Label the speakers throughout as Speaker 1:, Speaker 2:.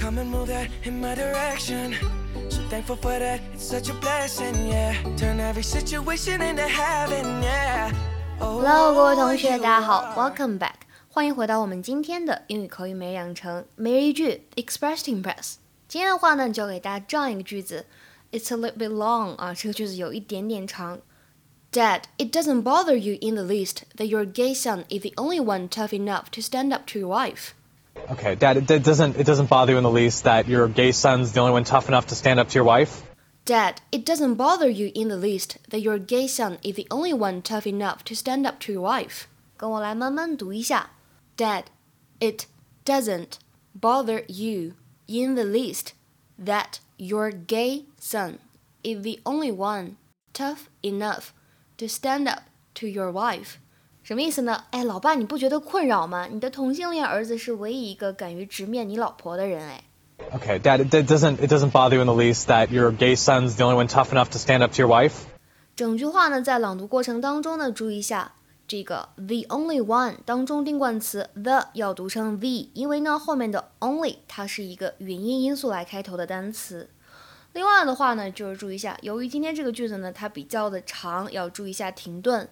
Speaker 1: come and move that in my direction. So thankful for that, it's such a blessing, yeah. Turn every situation into heaven, yeah. Oh,
Speaker 2: Hello，各位同学，大家好，Welcome back，欢迎回到我们今天的英语口语每日养成每日一句 Express to Impress。今天的话呢，教给大家这样一个句子，It's a little bit long 啊，这个句子有一点点长。Dad, it doesn't bother you in the least that your gay son is the only one tough enough to stand up to your wife.
Speaker 3: Okay, Dad, it, it doesn't it doesn't bother you in the least that your gay son's the only one tough enough to stand up to your wife?
Speaker 2: Dad, it doesn't bother you in the least that your gay son is the only one tough enough to stand up to your wife. 跟我来慢慢读一下。Dad, it doesn't bother you in the least that your gay son is the only one tough enough to stand up to your wife. 什么意思呢？哎，老爸，你不觉得困扰吗？你的同性恋儿子是唯一一个敢于直面你老婆的人，哎。
Speaker 3: Okay, Dad, it, doesn't it doesn't bother you in the least that your gay son's the only one tough enough to stand up to your wife?
Speaker 2: 整句话呢，在朗读过程当中呢，注意一下这个 the only one 当中定冠词 the 要读成 the，因为呢后面的 only 它是一个元音因素来开头的单词。另外的话呢，就是注意一下，由于今天这个句子呢它比较的长，要注意一下停顿。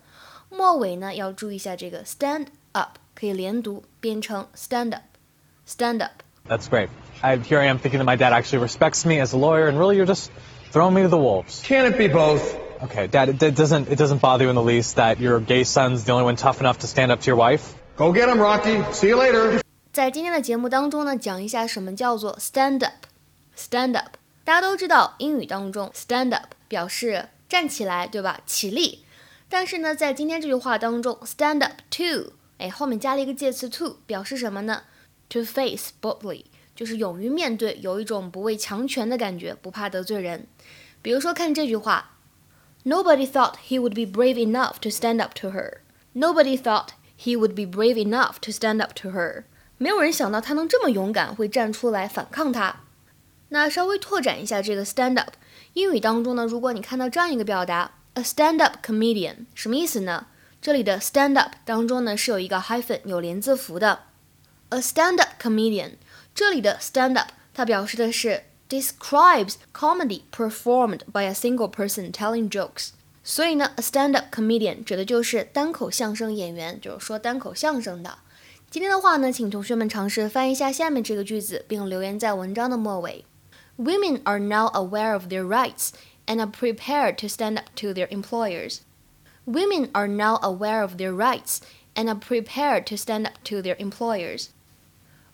Speaker 2: 末尾呢要注意一下这个 stand up，可以连读变成 stand up，stand up。
Speaker 3: That's great. I, here I am thinking that my dad actually respects me as a lawyer, and really you're just throwing me to the wolves.
Speaker 4: Can it be both?
Speaker 3: Okay, Dad, it, it doesn't it doesn't bother you in the least that your gay son's the only one tough enough to stand up to your wife?
Speaker 4: Go get him, Rocky. See you later.
Speaker 2: 在今天的节目当中呢，讲一下什么叫做 stand up。stand up，大家都知道，英语当中 stand up 表示站起来，对吧？起立。 但是呢，在今天这句话当中，stand up to，哎，后面加了一个介词 to，表示什么呢？To face boldly，就是勇于面对，有一种不畏强权的感觉，不怕得罪人。比如说看这句话，Nobody thought he would be brave enough to stand up to her. Nobody thought he would be brave enough to stand up to her. 没有人想到他能这么勇敢，会站出来反抗他。那稍微拓展一下这个 stand up，英语当中呢，如果你看到这样一个表达 ，a stand up comedian，什么意思呢？这里的 stand up 当中呢是有一个 hyphen，有连字符的。a stand up comedian，这里的 stand up 它表示的是 describes comedy performed by a single person telling jokes。所以呢，a stand up comedian 指的就是单口相声演员，就是说单口相声的。今天的话呢，请同学们尝试翻译一下下面这个句子，并留言在文章的末尾。Women are now aware of their rights and are prepared to stand up to their employers. Women are now aware of their rights and are prepared to stand up to their employers.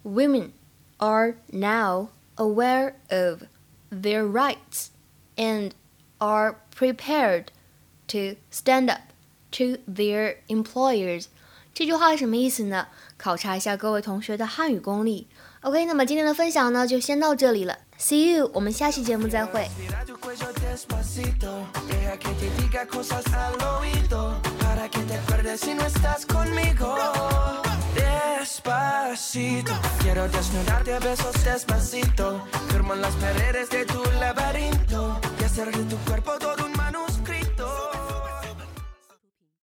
Speaker 2: Women are now aware of their rights and are prepared to stand up to their employers. 这句话是什么意思呢？考察一下各位同学的汉语功力。OK，那么今天的分享呢，就先到这里了。See you，我们下期节目再会。